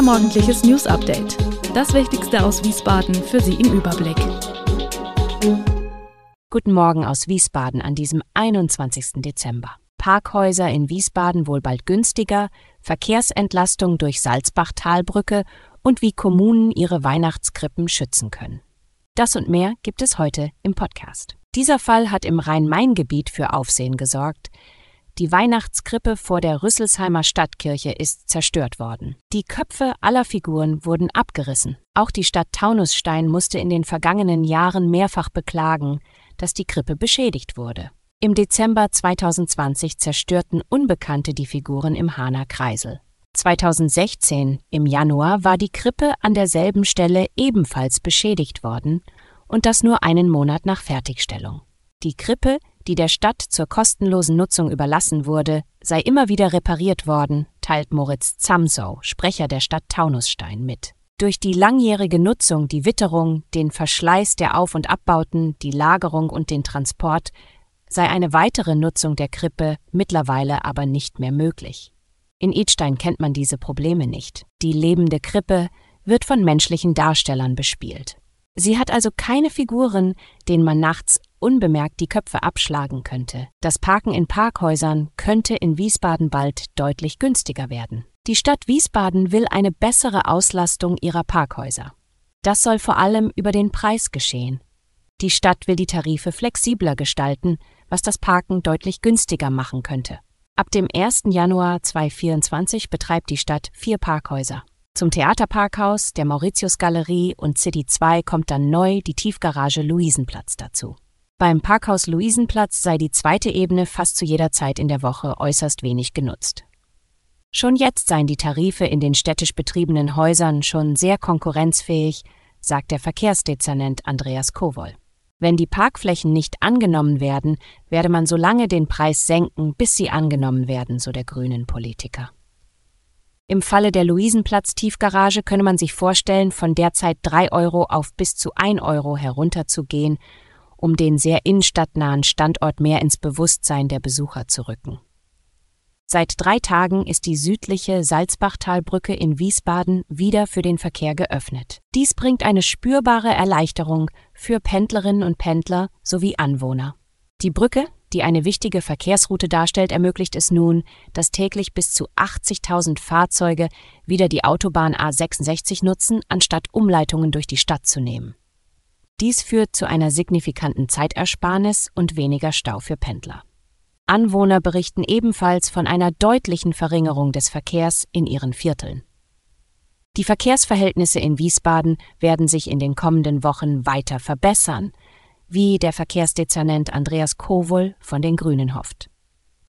Unser morgendliches News Update. Das Wichtigste aus Wiesbaden für Sie im Überblick. Guten Morgen aus Wiesbaden an diesem 21. Dezember. Parkhäuser in Wiesbaden wohl bald günstiger, Verkehrsentlastung durch Salzbach-Talbrücke und wie Kommunen ihre Weihnachtskrippen schützen können. Das und mehr gibt es heute im Podcast. Dieser Fall hat im Rhein-Main-Gebiet für Aufsehen gesorgt. Die Weihnachtskrippe vor der Rüsselsheimer Stadtkirche ist zerstört worden. Die Köpfe aller Figuren wurden abgerissen. Auch die Stadt Taunusstein musste in den vergangenen Jahren mehrfach beklagen, dass die Krippe beschädigt wurde. Im Dezember 2020 zerstörten Unbekannte die Figuren im Hahner Kreisel. 2016 im Januar war die Krippe an derselben Stelle ebenfalls beschädigt worden und das nur einen Monat nach Fertigstellung. Die Krippe, die der Stadt zur kostenlosen Nutzung überlassen wurde, sei immer wieder repariert worden, teilt Moritz Zamsow, Sprecher der Stadt Taunusstein, mit. Durch die langjährige Nutzung, die Witterung, den Verschleiß der Auf- und Abbauten, die Lagerung und den Transport sei eine weitere Nutzung der Krippe mittlerweile aber nicht mehr möglich. In Idstein kennt man diese Probleme nicht. Die lebende Krippe wird von menschlichen Darstellern bespielt. Sie hat also keine Figuren, denen man nachts unbemerkt die Köpfe abschlagen könnte. Das Parken in Parkhäusern könnte in Wiesbaden bald deutlich günstiger werden. Die Stadt Wiesbaden will eine bessere Auslastung ihrer Parkhäuser. Das soll vor allem über den Preis geschehen. Die Stadt will die Tarife flexibler gestalten, was das Parken deutlich günstiger machen könnte. Ab dem 1. Januar 2024 betreibt die Stadt vier Parkhäuser. Zum Theaterparkhaus, der Mauritius-Galerie und City 2 kommt dann neu die Tiefgarage Luisenplatz dazu. Beim Parkhaus Luisenplatz sei die zweite Ebene fast zu jeder Zeit in der Woche äußerst wenig genutzt. Schon jetzt seien die Tarife in den städtisch betriebenen Häusern schon sehr konkurrenzfähig, sagt der Verkehrsdezernent Andreas Kowol. Wenn die Parkflächen nicht angenommen werden, werde man so lange den Preis senken, bis sie angenommen werden, so der grünen Politiker. Im Falle der Luisenplatz-Tiefgarage könne man sich vorstellen, von derzeit 3 Euro auf bis zu 1 Euro herunterzugehen, um den sehr innenstadtnahen Standort mehr ins Bewusstsein der Besucher zu rücken. Seit drei Tagen ist die südliche Salzbachtalbrücke in Wiesbaden wieder für den Verkehr geöffnet. Dies bringt eine spürbare Erleichterung für Pendlerinnen und Pendler sowie Anwohner. Die Brücke, die eine wichtige Verkehrsroute darstellt, ermöglicht es nun, dass täglich bis zu 80.000 Fahrzeuge wieder die Autobahn A66 nutzen, anstatt Umleitungen durch die Stadt zu nehmen. Dies führt zu einer signifikanten Zeitersparnis und weniger Stau für Pendler. Anwohner berichten ebenfalls von einer deutlichen Verringerung des Verkehrs in ihren Vierteln. Die Verkehrsverhältnisse in Wiesbaden werden sich in den kommenden Wochen weiter verbessern, wie der Verkehrsdezernent Andreas Kowol von den Grünen hofft.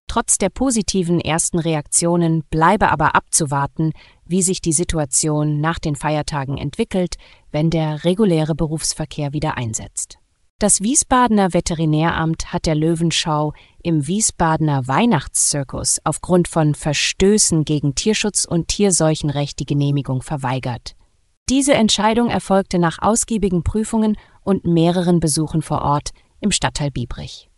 Trotz der positiven ersten Reaktionen bleibe aber abzuwarten, wie sich die Situation nach den Feiertagen entwickelt, wenn der reguläre Berufsverkehr wieder einsetzt. Das Wiesbadener Veterinäramt hat der Löwenschau im Wiesbadener Weihnachtszirkus aufgrund von Verstößen gegen Tierschutz und Tierseuchenrecht die Genehmigung verweigert. Diese Entscheidung erfolgte nach ausgiebigen Prüfungen und mehreren Besuchen vor Ort im Stadtteil Biebrich.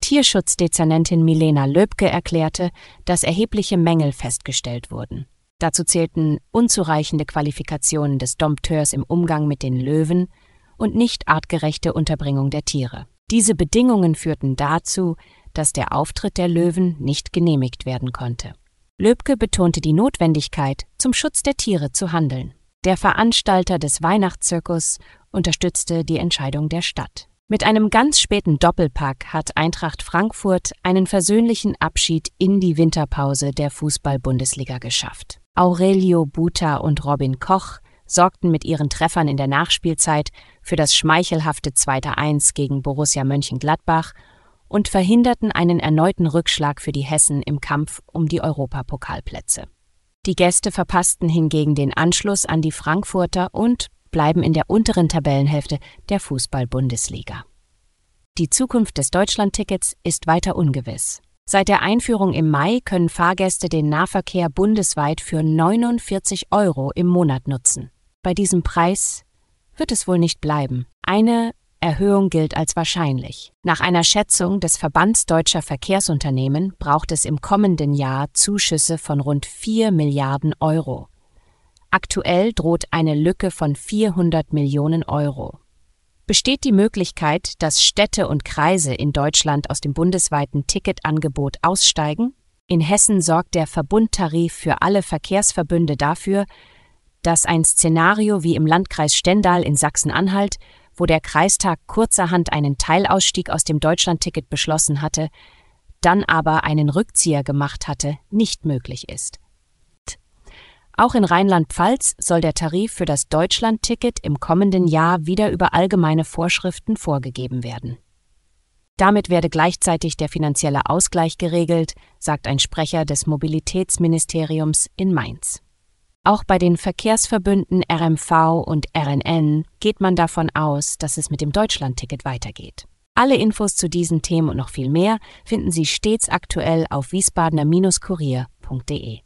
Tierschutzdezernentin Milena Löbke erklärte, dass erhebliche Mängel festgestellt wurden. Dazu zählten unzureichende Qualifikationen des Dompteurs im Umgang mit den Löwen, und nicht artgerechte Unterbringung der Tiere. Diese Bedingungen führten dazu, dass der Auftritt der Löwen nicht genehmigt werden konnte. Löbke betonte die Notwendigkeit, zum Schutz der Tiere zu handeln. Der Veranstalter des Weihnachtszirkus unterstützte die Entscheidung der Stadt. Mit einem ganz späten Doppelpack hat Eintracht Frankfurt einen versöhnlichen Abschied in die Winterpause der Fußball-Bundesliga geschafft. Aurelio Buta und Robin Koch sorgten mit ihren Treffern in der Nachspielzeit für das schmeichelhafte 2:1 gegen Borussia Mönchengladbach und verhinderten einen erneuten Rückschlag für die Hessen im Kampf um die Europapokalplätze. Die Gäste verpassten hingegen den Anschluss an die Frankfurter und bleiben in der unteren Tabellenhälfte der Fußball-Bundesliga. Die Zukunft des Deutschlandtickets ist weiter ungewiss. Seit der Einführung im Mai können Fahrgäste den Nahverkehr bundesweit für 49 Euro im Monat nutzen. Bei diesem Preis wird es wohl nicht bleiben. Eine Erhöhung gilt als wahrscheinlich. Nach einer Schätzung des Verbands deutscher Verkehrsunternehmen braucht es im kommenden Jahr Zuschüsse von rund 4 Milliarden Euro. Aktuell droht eine Lücke von 400 Millionen Euro. Besteht die Möglichkeit, dass Städte und Kreise in Deutschland aus dem bundesweiten Ticketangebot aussteigen? In Hessen sorgt der Verbundtarif für alle Verkehrsverbünde dafür, dass ein Szenario wie im Landkreis Stendal in Sachsen-Anhalt, wo der Kreistag kurzerhand einen Teilausstieg aus dem Deutschlandticket beschlossen hatte, dann aber einen Rückzieher gemacht hatte, nicht möglich ist. Auch in Rheinland-Pfalz soll der Tarif für das Deutschlandticket im kommenden Jahr wieder über allgemeine Vorschriften vorgegeben werden. Damit werde gleichzeitig der finanzielle Ausgleich geregelt, sagt ein Sprecher des Mobilitätsministeriums in Mainz. Auch bei den Verkehrsverbünden RMV und RNN geht man davon aus, dass es mit dem Deutschlandticket weitergeht. Alle Infos zu diesen Themen und noch viel mehr finden Sie stets aktuell auf wiesbadener-kurier.de.